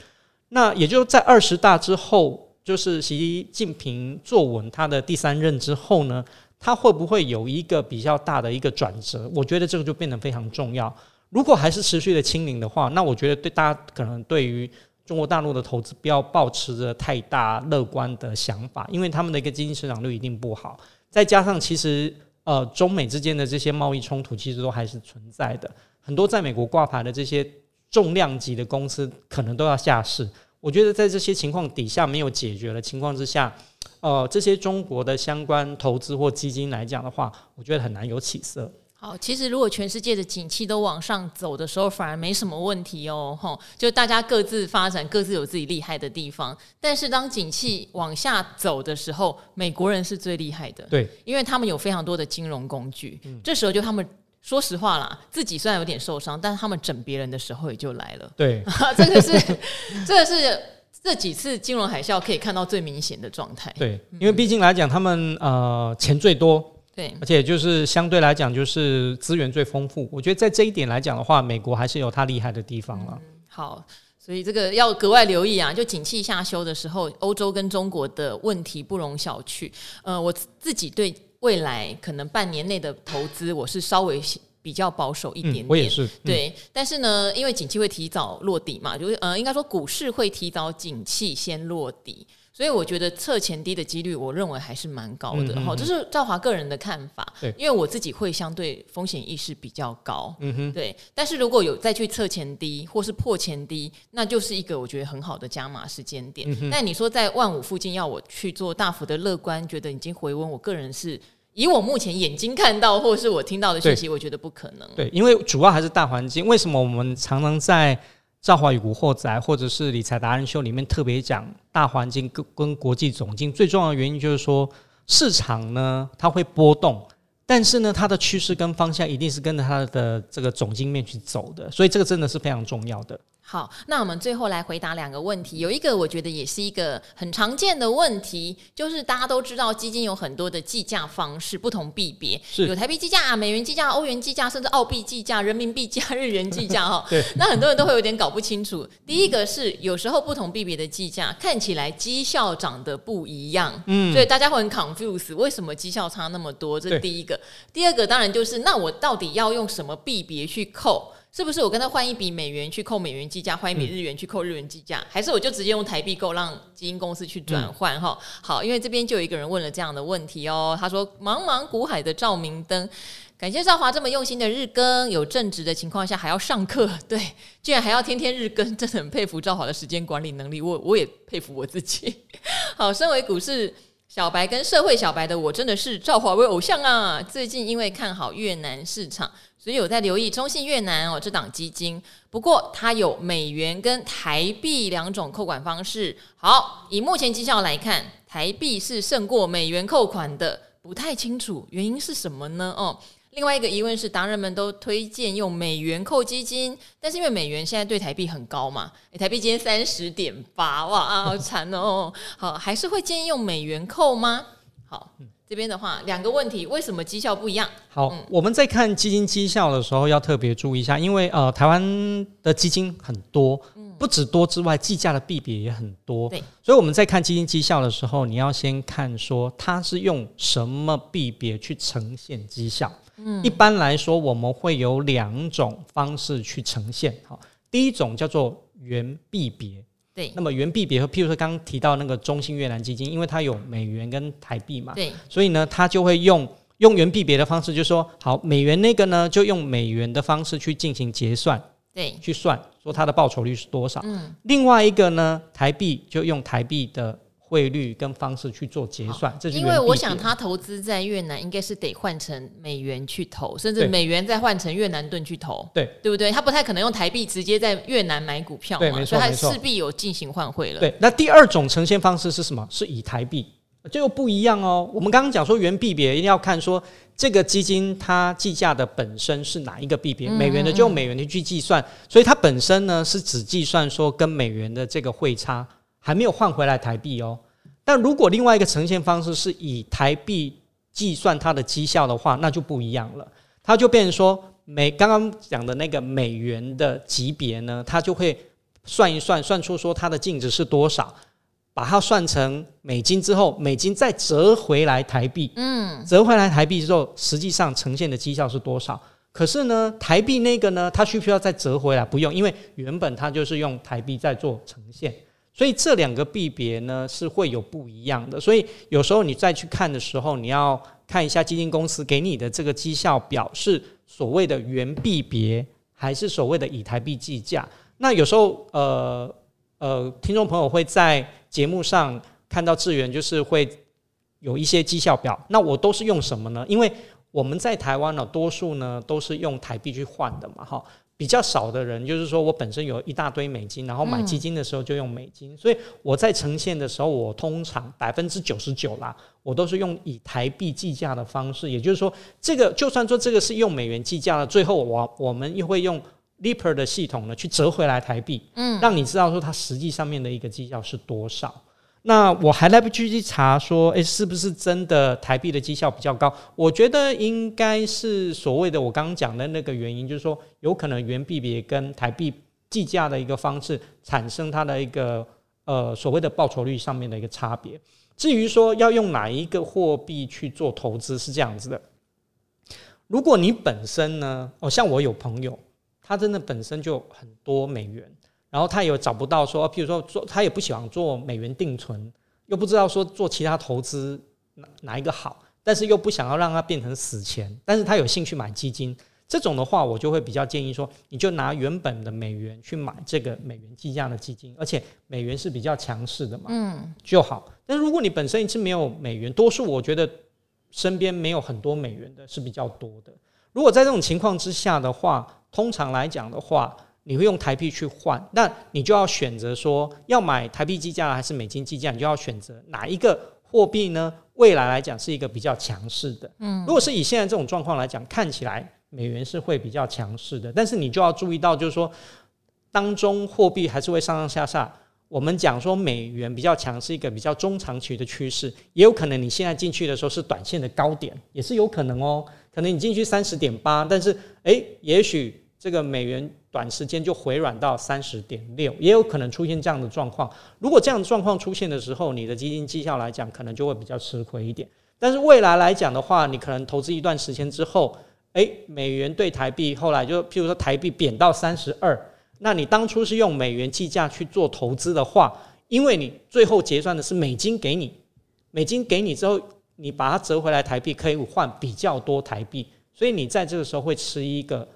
Speaker 2: 那也就在二十大之后，就是习近平坐稳他的第三任之后呢，他会不会有一个比较大的一个转折？我觉得这个就变得非常重要。如果还是持续的清零的话，那我觉得对大家可能对于中国大陆的投资不要抱持着太大乐观的想法，因为他们的一个经济成长率一定不好。再加上其实。呃，中美之间的这些贸易冲突其实都还是存在的，很多在美国挂牌的这些重量级的公司可能都要下市。我觉得在这些情况底下没有解决的情况之下，呃，这些中国的相关投资或基金来讲的话，我觉得很难有起色。
Speaker 1: 好，其实如果全世界的景气都往上走的时候，反而没什么问题哦，吼，就大家各自发展，各自有自己厉害的地方。但是当景气往下走的时候，美国人是最厉害的，
Speaker 2: 对，因
Speaker 1: 为他们有非常多的金融工具。嗯，这时候就他们说实话啦，自己虽然有点受伤，但是他们整别人的时候也就来了。
Speaker 2: 对，[laughs]
Speaker 1: 这个是，[laughs] 这个是这几次金融海啸可以看到最明显的状态。
Speaker 2: 对，因为毕竟来讲，他们呃钱最多。
Speaker 1: 对，
Speaker 2: 而且就是相对来讲，就是资源最丰富。我觉得在这一点来讲的话，美国还是有它厉害的地方了。
Speaker 1: 嗯，好，所以这个要格外留意啊！就景气下修的时候，欧洲跟中国的问题不容小觑。呃，我自己对未来可能半年内的投资，我是稍微比较保守一点点。
Speaker 2: 嗯，我也是。
Speaker 1: 对，但是呢，因为景气会提早落底嘛，就是呃，应该说股市会提早景气先落底。所以我觉得测前低的几率，我认为还是蛮高的哈。这是赵华个人的看法，因为我自己会相对风险意识比较高，嗯哼，对。但是如果有再去测前低或是破前低，那就是一个我觉得很好的加码时间点。但你说在万五附近要我去做大幅的乐观，觉得已经回温，我个人是以我目前眼睛看到或是我听到的讯息，我觉得不可能。
Speaker 2: 对，因为主要还是大环境。为什么我们常常在？赵华与古惑仔，或者是理财达人秀里面特别讲大环境跟跟国际总经最重要的原因就是说，市场呢它会波动，但是呢它的趋势跟方向一定是跟着它的这个总经面去走的，所以这个真的是非常重要的。
Speaker 1: 好，那我们最后来回答两个问题。有一个我觉得也是一个很常见的问题，就是大家都知道基金有很多的计价方式，不同币别有台币计价、美元计价、欧元计价，甚至澳币计价、人民币价、日元计价哈。[laughs] 对，那很多人都会有点搞不清楚。第一个是有时候不同币别的计价看起来绩效长得不一样，嗯，所以大家会很 confuse，为什么绩效差那么多？这是第一个。第二个当然就是那我到底要用什么币别去扣？是不是我跟他换一笔美元去扣美元计价，换一笔日元去扣日元计价，嗯、还是我就直接用台币购，让基金公司去转换？哈、嗯，好，因为这边就有一个人问了这样的问题哦，他说：“茫茫股海的照明灯，感谢赵华这么用心的日更，有正职的情况下还要上课，[laughs] 对，居然还要天天日更，真的很佩服赵华的时间管理能力，我我也佩服我自己。[laughs] 好，身为股市小白跟社会小白的我，真的是赵华为偶像啊！最近因为看好越南市场。”所以有在留意中信越南哦，这档基金，不过它有美元跟台币两种扣款方式。好，以目前绩效来看，台币是胜过美元扣款的，不太清楚原因是什么呢？哦，另外一个疑问是，达人们都推荐用美元扣基金，但是因为美元现在对台币很高嘛，欸、台币今天三十点八，哇，好惨哦。[laughs] 好，还是会建议用美元扣吗？好。这边的话，两个问题，为什么绩效不一样？
Speaker 2: 好，嗯、我们在看基金绩效的时候要特别注意一下，因为呃，台湾的基金很多，嗯、不止多之外，计价的币别也很多。对，所以我们在看基金绩效的时候，你要先看说它是用什么币别去呈现绩效。嗯，一般来说，我们会有两种方式去呈现。好，第一种叫做原币别。对，那么原币别和譬如说刚刚提到那个中信越南基金，因为它有美元跟台币嘛，对，所以呢，它就会用用原币别的方式，就是说好美元那个呢，就用美元的方式去进行结算，对，去算说它的报酬率是多少。嗯，另外一个呢，台币就用台币的汇率跟方式去做结算。这是
Speaker 1: 因为我想他投资在越南，应该是得换成美元去投，甚至美元再换成越南盾去投，
Speaker 2: 对
Speaker 1: 对不对？他不太可能用台币直接在越南买股票嘛，所以他势必有进行换汇了。
Speaker 2: 对，那第二种呈现方式是什么？是以台币。这又不一样哦。我们刚刚讲说原币别一定要看说这个基金它计价的本身是哪一个币别，美元的就用美元的去计算，所以它本身呢是只计算说跟美元的这个汇差，还没有换回来台币哦。但如果另外一个呈现方式是以台币计算它的绩效的话，那就不一样了。它就变成说美刚刚讲的那个美元的级别呢，它就会算一算，算出说它的净值是多少。把它算成美金之后，美金再折回来台币，嗯，折回来台币之后，实际上呈现的绩效是多少？可是呢，台币那个呢，它需不需要再折回来？不用，因为原本它就是用台币在做呈现，所以这两个币别呢是会有不一样的。所以有时候你再去看的时候，你要看一下基金公司给你的这个绩效表是所谓的原币别，还是所谓的以台币计价？那有时候，呃。呃，听众朋友会在节目上看到智原，就是会有一些绩效表。那我都是用什么呢？因为我们在台湾呢，多数呢都是用台币去换的嘛，哈。比较少的人就是说我本身有一大堆美金，然后买基金的时候就用美金。所以我在呈现的时候，我通常百分之九十九啦，我都是用以台币计价的方式。也就是说，这个就算说这个是用美元计价了，最后我我们又会用。Lipper 的系统呢，去折回来台币，嗯，让你知道说它实际上面的一个绩效是多少。那我还来不及去查说，诶、是不是真的台币的绩效比较高？我觉得应该是所谓的我刚刚讲的那个原因，就是说有可能元币别跟台币计价的一个方式产生它的一个呃所谓的报酬率上面的一个差别。至于说要用哪一个货币去做投资，是这样子的。如果你本身呢，哦，像我有朋友。他真的本身就很多美元，然后他也找不到说，譬如说做，他也不喜欢做美元定存，又不知道说做其他投资哪哪一个好，但是又不想要让它变成死钱，但是他有兴趣买基金，这种的话，我就会比较建议说，你就拿原本的美元去买这个美元计价的基金，而且美元是比较强势的嘛，嗯，就好。但如果你本身一直没有美元，多数我觉得身边没有很多美元的是比较多的。如果在这种情况之下的话，通常来讲的话，你会用台币去换，那你就要选择说要买台币计价还是美金计价，你就要选择哪一个货币呢？未来来讲是一个比较强势的。嗯，如果是以现在这种状况来讲，看起来美元是会比较强势的，但是你就要注意到，就是说当中货币还是会上上下下。我们讲说美元比较强是一个比较中长期的趋势，也有可能你现在进去的时候是短线的高点，也是有可能哦。可能你进去三十点八，但是诶，也许这个美元短时间就回软到三十点六，也有可能出现这样的状况。如果这样的状况出现的时候，你的基金绩效来讲，可能就会比较吃亏一点。但是未来来讲的话，你可能投资一段时间之后，诶，美元对台币后来就譬如说台币贬到三十二。那你当初是用美元计价去做投资的话，因为你最后结算的是美金给你，美金给你之后，你把它折回来台币可以换比较多台币，所以你在这个时候会吃一个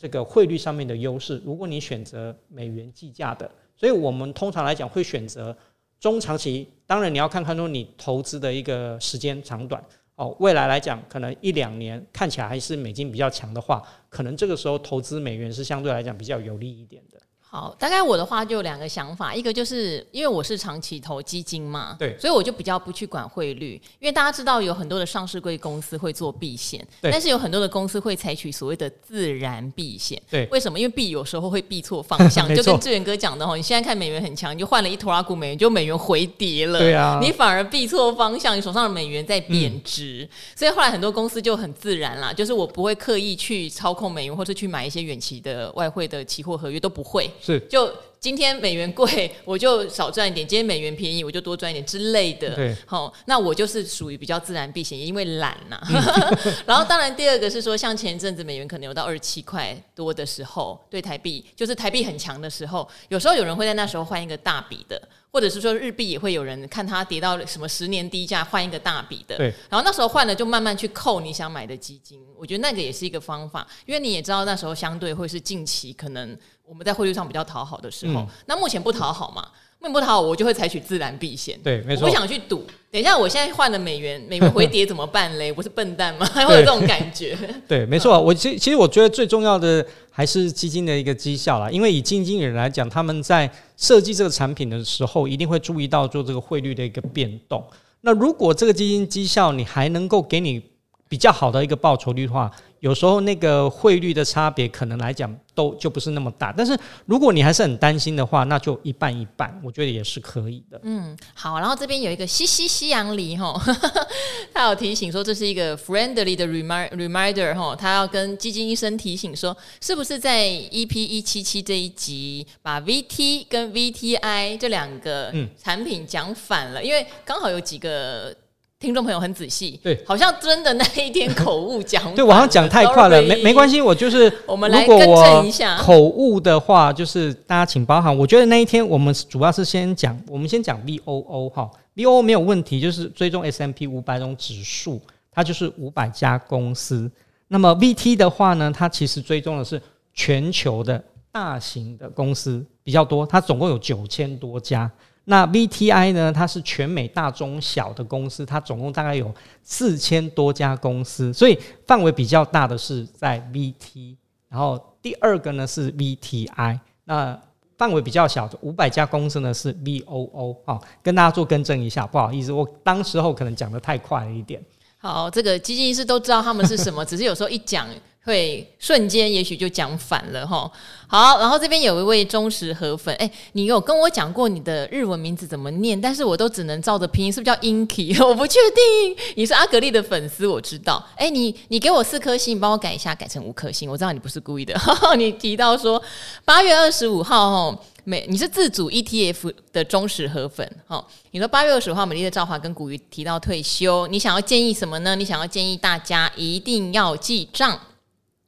Speaker 2: 这个汇率上面的优势。如果你选择美元计价的，所以我们通常来讲会选择中长期，当然你要看看说你投资的一个时间长短。哦，未来来讲，可能一两年看起来还是美金比较强的话，可能这个时候投资美元是相对来讲比较有利一点的。
Speaker 1: 好，大概我的话就有两个想法，一个就是因为我是长期投基金嘛，
Speaker 2: 对，
Speaker 1: 所以我就比较不去管汇率，因为大家知道有很多的上市贵公司会做避险，
Speaker 2: 对，
Speaker 1: 但是有很多的公司会采取所谓的自然避险，
Speaker 2: 对，
Speaker 1: 为什么？因为避有时候会避错方向，[laughs] 就跟志远哥讲的哦，你现在看美元很强，你就换了一拖拉股美元，就美元回跌了，
Speaker 2: 对啊，
Speaker 1: 你反而避错方向，你手上的美元在贬值，嗯，所以后来很多公司就很自然啦，就是我不会刻意去操控美元，或是去买一些远期的外汇的期货合约，都不会，
Speaker 2: 是
Speaker 1: 就。今天美元贵，我就少赚一点；今天美元便宜，我就多赚一点之类的。
Speaker 2: 对，
Speaker 1: 好，那我就是属于比较自然避险，因为懒呐、啊。[laughs] 然后，当然第二个是说，像前一阵子美元可能有到二十七块多的时候，对台币就是台币很强的时候，有时候有人会在那时候换一个大笔的。或者是说日币也会有人看它跌到什么十年低价换一个大笔的，
Speaker 2: 对，
Speaker 1: 然后那时候换了就慢慢去扣你想买的基金，我觉得那个也是一个方法，因为你也知道那时候相对会是近期可能我们在汇率上比较讨好的时候，嗯、那目前不讨好嘛，目前不讨好，我就会采取自然避险。
Speaker 2: 对，没错。
Speaker 1: 我不想去赌。等一下，我现在换了美元，美元回跌怎么办嘞？[laughs] 我是笨蛋吗？[laughs] 还会有这种感觉？[laughs]
Speaker 2: 对，没错。我其其实我觉得最重要的还是基金的一个绩效啦，因为以基金经理人来讲，他们在设计这个产品的时候，一定会注意到做这个汇率的一个变动。那如果这个基金绩效你还能够给你比较好的一个报酬率的话，有时候那个汇率的差别可能来讲都就不是那么大，但是如果你还是很担心的话，那就一半一半，我觉得也是可以的。
Speaker 1: 嗯，好，然后这边有一个西西西洋梨哈，[laughs] 他有提醒说这是一个 friendly 的 reminder 哈，他要跟基金医生提醒说，是不是在 EP 一七七这一集把 VT 跟 VTI 这两个产品讲反了，嗯、因为刚好有几个。听众朋友很仔细，
Speaker 2: 对，
Speaker 1: 好像真的那一天口误讲，
Speaker 2: 对，我好像讲太快了，没没关系，我就是
Speaker 1: 我们来更正一下
Speaker 2: 口误的话，就是大家请包涵。我觉得那一天我们主要是先讲，我们先讲 VOO 哈，VOO 没有问题，就是追踪 S M P 五百种指数，它就是五百家公司。那么 VT 的话呢，它其实追踪的是全球的大型的公司比较多，它总共有九千多家。那 VTI 呢？它是全美大中小的公司，它总共大概有四千多家公司，所以范围比较大的是在 VT，然后第二个呢是 VTI，那范围比较小的五百家公司呢是 VOO 啊，跟大家做更正一下，不好意思，我当时候可能讲的太快了一点。
Speaker 1: 好，这个基金医师都知道他们是什么，[laughs] 只是有时候一讲。会瞬间也许就讲反了哈。好，然后这边有一位忠实河粉，哎，你有跟我讲过你的日文名字怎么念，但是我都只能照着拼音，是不是叫 Inky？我不确定。你是阿格丽的粉丝，我知道。哎，你你给我四颗星，你帮我改一下，改成五颗星。我知道你不是故意的。呵呵，你提到说八月二十五号哈，美你是自主 ETF 的忠实河粉哈。你说八月二十五号，美丽的赵华跟古鱼提到退休，你想要建议什么呢？你想要建议大家一定要记账。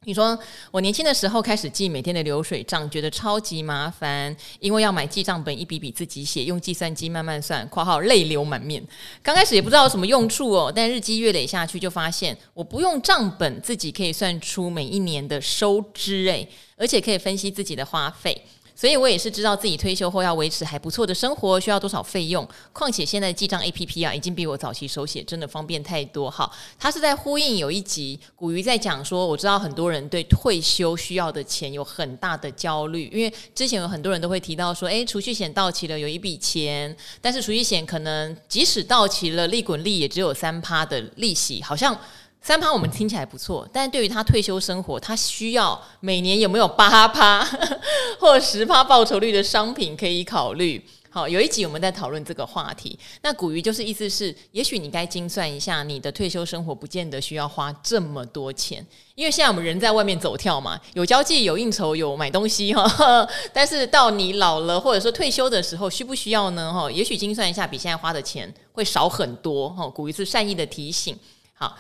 Speaker 1: 你说我年轻的时候开始记每天的流水账，觉得超级麻烦，因为要买记账本，一笔笔自己写，用计算机慢慢算（括号泪流满面）。刚开始也不知道有什么用处哦，但日积月累下去，就发现我不用账本，自己可以算出每一年的收支，诶，而且可以分析自己的花费。所以我也是知道自己退休后要维持还不错的生活，需要多少费用。况且现在记账 APP 啊，已经比我早期手写真的方便太多。好，他是在呼应有一集古鱼在讲说，我知道很多人对退休需要的钱有很大的焦虑，因为之前有很多人都会提到说，诶，储蓄险到期了有一笔钱，但是储蓄险可能即使到期了，利滚利也只有三趴的利息，好像。三趴我们听起来不错，但是对于他退休生活，他需要每年有没有八趴 [laughs] 或十趴报酬率的商品可以考虑？好，有一集我们在讨论这个话题。那古鱼就是意思是，也许你该精算一下，你的退休生活不见得需要花这么多钱，因为现在我们人在外面走跳嘛，有交际、有应酬、有买东西哈。[laughs] 但是到你老了或者说退休的时候，需不需要呢？哈，也许精算一下，比现在花的钱会少很多。哈，古鱼是善意的提醒。好。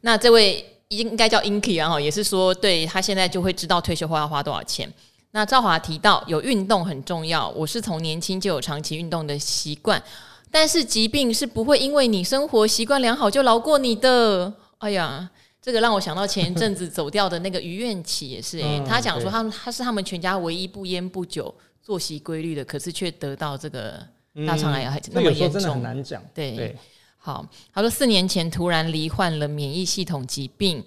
Speaker 1: 那这位应该叫 Inky 啊，哈，也是说，对他现在就会知道退休后要花多少钱。那赵华提到有运动很重要，我是从年轻就有长期运动的习惯，但是疾病是不会因为你生活习惯良好就饶过你的。哎呀，这个让我想到前一阵子走掉的那个于愿起也是，哎，他讲说他他是他们全家唯一不烟不酒、作息规律的，可是却得到这个大肠癌还那么严重，
Speaker 2: 很难讲，
Speaker 1: 对。对好，他说四年前突然罹患了免疫系统疾病，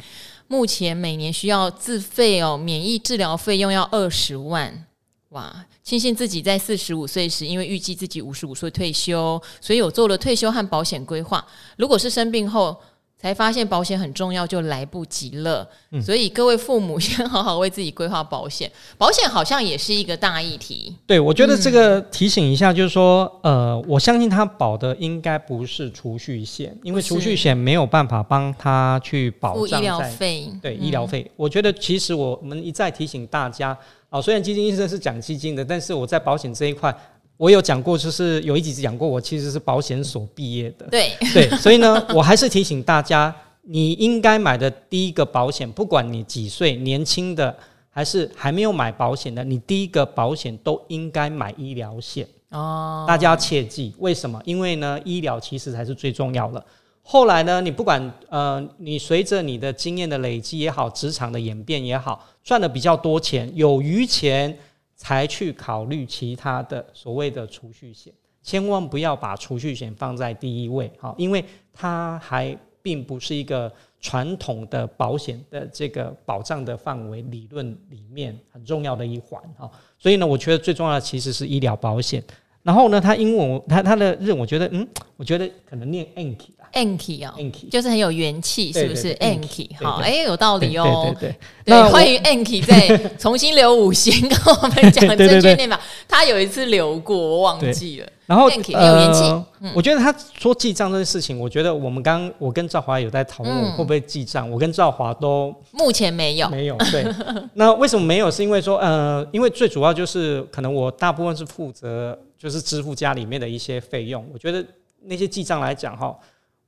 Speaker 1: 目前每年需要自费哦，免疫治疗费用要二十万，哇！庆幸自己在四十五岁时，因为预计自己五十五岁退休，所以有做了退休和保险规划。如果是生病后，才发现保险很重要，就来不及了。嗯、所以各位父母 [laughs] 先好好为自己规划保险。保险好像也是一个大议题。
Speaker 2: 对，我觉得这个提醒一下，就是说，嗯、呃，我相信他保的应该不是储蓄险，因为储蓄险没有办法帮他去保障医疗费。对，医疗费。嗯、我觉得其实我们一再提醒大家啊，虽然基金医生是讲基金的，但是我在保险这一块。我有讲过，就是有一集讲过，我其实是保险所毕业的。
Speaker 1: 对 [laughs]
Speaker 2: 对，所以呢，我还是提醒大家，你应该买的第一个保险，不管你几岁，年轻的还是还没有买保险的，你第一个保险都应该买医疗险哦。大家切记，为什么？因为呢，医疗其实才是最重要的。后来呢，你不管呃，你随着你的经验的累积也好，职场的演变也好，赚的比较多钱，有余钱。才去考虑其他的所谓的储蓄险。千万不要把储蓄险放在第一位，哈，因为它还并不是一个传统的保险的这个保障的范围理论里面很重要的一环，哈。所以呢，我觉得最重要的其实是医疗保险。然后呢，它英文，它它的日，我觉得，嗯，我觉得可能念 Anki
Speaker 1: ，Anki 哦
Speaker 2: ，Anki
Speaker 1: 就是很有元气，是不是？Anki 好，哎，有道理
Speaker 2: 哦。对对
Speaker 1: 对，欢迎 Anki 再重新留五星 [laughs] 跟我们讲正确念法。他有一次留过，我忘记了。
Speaker 2: 然后呃，我觉得他说记账这件事情，我觉得我们刚我跟赵华有在讨论会不会记账，我跟赵华都
Speaker 1: 目前没有，
Speaker 2: 没有。对，[laughs] 那为什么没有？是因为说，呃，因为最主要就是可能我大部分是负责。就是支付家里面的一些费用，我觉得那些记账来讲哈，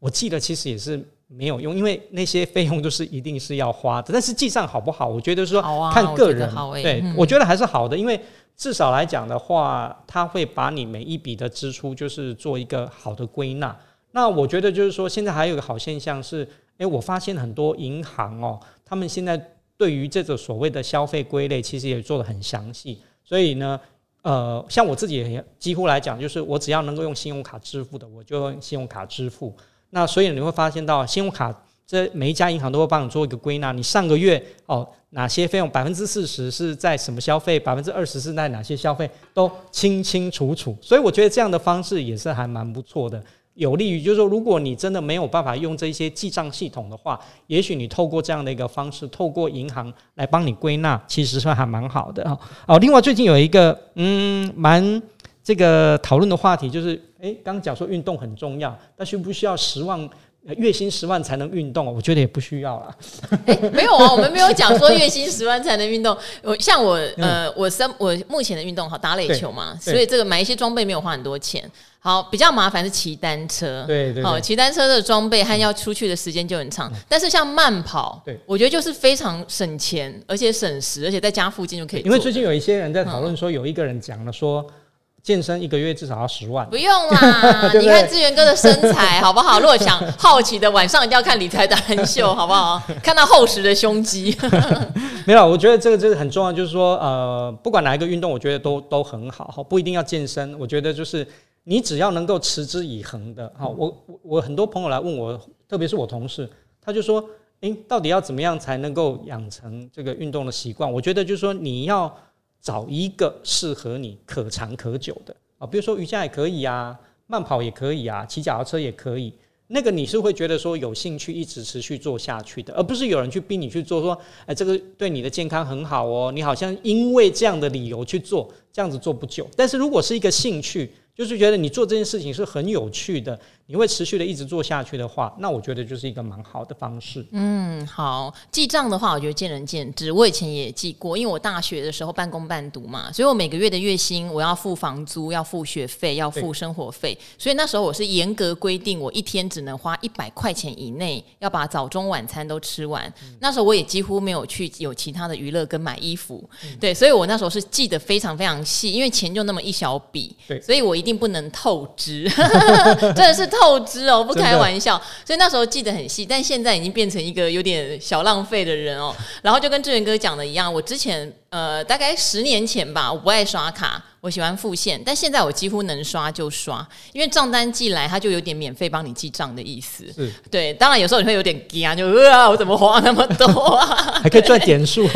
Speaker 2: 我记得其实也是没有用，因为那些费用都是一定是要花的。但是记账好不好？我觉得说看个人，对，我觉得还是好的，因为至少来讲的话，他会把你每一笔的支出就是做一个好的归纳。那我觉得就是说，现在还有一个好现象是，诶，我发现很多银行哦，他们现在对于这个所谓的消费归类，其实也做得很详细，所以呢。呃，像我自己也几乎来讲，就是我只要能够用信用卡支付的，我就用信用卡支付。那所以你会发现到，信用卡这每一家银行都会帮你做一个归纳，你上个月哦哪些费用百分之四十是在什么消费，百分之二十是在哪些消费，都清清楚楚。所以我觉得这样的方式也是还蛮不错的。有利于，就是说，如果你真的没有办法用这些记账系统的话，也许你透过这样的一个方式，透过银行来帮你归纳，其实算还蛮好的哦。另外最近有一个嗯蛮这个讨论的话题，就是哎，刚刚讲说运动很重要，但需不需要十万月薪十万才能运动？我觉得也不需要啦。
Speaker 1: 诶，没有啊，[laughs] 我们没有讲说月薪十万才能运动。我像我呃，我生我目前的运动好打垒球嘛，所以这个买一些装备没有花很多钱。好，比较麻烦是骑单车，
Speaker 2: 对对，对。
Speaker 1: 好，骑单车的装备和要出去的时间就很长。嗯、但是像慢跑，对，我觉得就是非常省钱，而且省时，而且在家附近就可以。
Speaker 2: 因为最近有一些人在讨论说，有一个人讲了说，健身一个月至少要十万。
Speaker 1: 不用啦，[laughs] 对对，你看志源哥的身材 [laughs] 好不好？如果想好奇的，晚上一定要看理财达人秀，[laughs] 好不好？看到厚实的胸肌。
Speaker 2: 没有，我觉得这个真的很重要，就是说，呃，不管哪一个运动，我觉得都都很好，不一定要健身。我觉得就是。你只要能够持之以恒的，好，我我我很多朋友来问我，特别是我同事，他就说，诶，到底要怎么样才能够养成这个运动的习惯？我觉得就是说，你要找一个适合你可长可久的啊，比如说瑜伽也可以啊，慢跑也可以啊，骑脚踏车也可以。那个你是会觉得说有兴趣一直持续做下去的，而不是有人去逼你去做，说，诶，这个对你的健康很好哦，你好像因为这样的理由去做，这样子做不久。但是如果是一个兴趣，就是觉得你做这件事情是很有趣的，你会持续的一直做下去的话，那我觉得就是一个蛮好的方式。
Speaker 1: 嗯，好，记账的话，我觉得见仁见智。我以前也记过，因为我大学的时候半工半读嘛，所以我每个月的月薪我要付房租，要付学费，要付生活费，所以那时候我是严格规定，我一天只能花一百块钱以内，要把早中晚餐都吃完。嗯。那时候我也几乎没有去有其他的娱乐跟买衣服，嗯。对，所以我那时候是记得非常非常细，因为钱就那么一小笔，对，所以我一定不能透支，[laughs] [laughs] 真的是透支哦，不开玩笑。所以那时候记得很细，但现在已经变成一个有点小浪费的人哦。然后就跟志源哥讲的一样，我之前呃大概十年前吧，我不爱刷卡。我喜欢付现，但现在我几乎能刷就刷，因为账单寄来，他就有点免费帮你记账的意思。是，对，当然有时候你会有点惊啊，就啊，我怎么花那么多啊？[laughs]
Speaker 2: 还可以赚点数，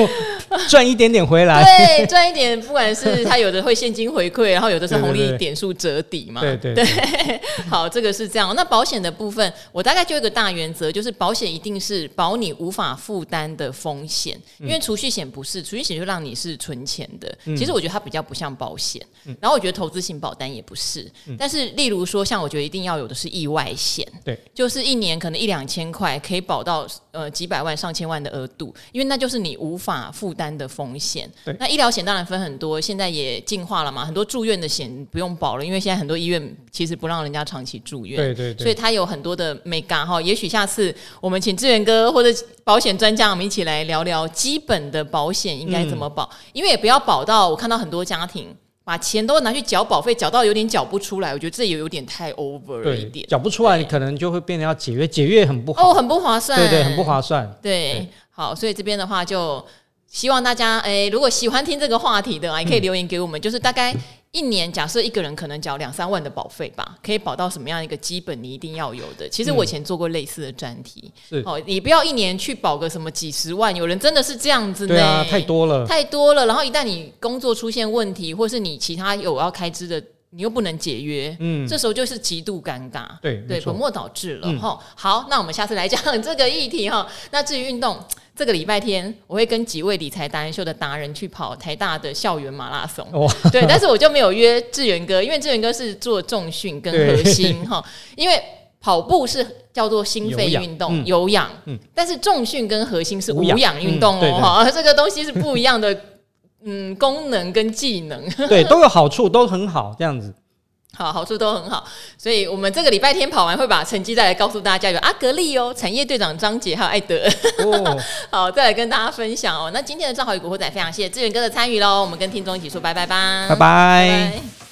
Speaker 2: 赚一点点回来。
Speaker 1: 对，赚一点，不管是他有的会现金回馈，然后有的是红利点数折抵嘛。对对对，对。[laughs] 好，这个是这样。那保险的部分，我大概就一个大原则，就是保险一定是保你无法负担的风险，因为储蓄险不是，储蓄险就让你是存钱的。其实我觉得它比较不像保险。然后我觉得投资型保单也不是，但是例如说像我觉得一定要有的是意外险，对，就是一年可能一两千块可以保到呃几百万上千万的额度，因为那就是你无法负担的风险。对，那医疗险当然分很多，现在也进化了嘛，很多住院的险不用保了，因为现在很多医院其实不让人家长期住院，对对对，所以它有很多的美感哈。也许下次我们请志源哥或者保险专家，我们一起来聊聊基本的保险应该怎么保，因为也不要保到我看到很多家庭。把钱都拿去缴保费，缴到有点缴不出来，我觉得这也有点太 over 了一点。缴
Speaker 2: 不出来，你可能就会变得要解约，解约很不好，
Speaker 1: 哦，很不划算。
Speaker 2: 对对，很不划算。
Speaker 1: 对，对好，所以这边的话就希望大家诶，如果喜欢听这个话题的啊，也可以留言给我们，嗯、就是大概。一年假设一个人可能缴两三万的保费吧，可以保到什么样一个基本你一定要有的？其实我以前做过类似的专题，
Speaker 2: 嗯
Speaker 1: 哦，你不要一年去保个什么几十万，有人真的是这样子呢？
Speaker 2: 对啊，太多了，
Speaker 1: 太多了。然后一旦你工作出现问题，或是你其他有要开支的，你又不能解约，嗯，这时候就是极度尴尬，
Speaker 2: 对
Speaker 1: 对，本末倒置了哈、嗯。好，那我们下次来讲 [laughs] 这个议题哈。那至于运动。[tsk] 这个礼拜天我会跟几位理财达人秀的达人去跑台大的校园马拉松，[laughs] 对，但是我就没有约志远哥，因为志远哥是做重训跟核心哈，因为跑步是叫做心肺运动有氧，嗯，但是重训跟核心是无氧运动哦，哈、嗯，[laughs] 这个东西是不一样的，嗯，功能跟技能，[laughs]
Speaker 2: 对，都有好处，都很好，这样子。
Speaker 1: 好，好处都很好，所以我们这个礼拜天跑完会把成绩再来告诉大家。有阿格力哦，产业队长张杰还有艾德，哦、[laughs] 好，再来跟大家分享哦。那今天的正好与古惑仔非常谢谢志远哥的参与喽，我们跟听众一起说拜拜吧，
Speaker 2: 拜拜。拜拜。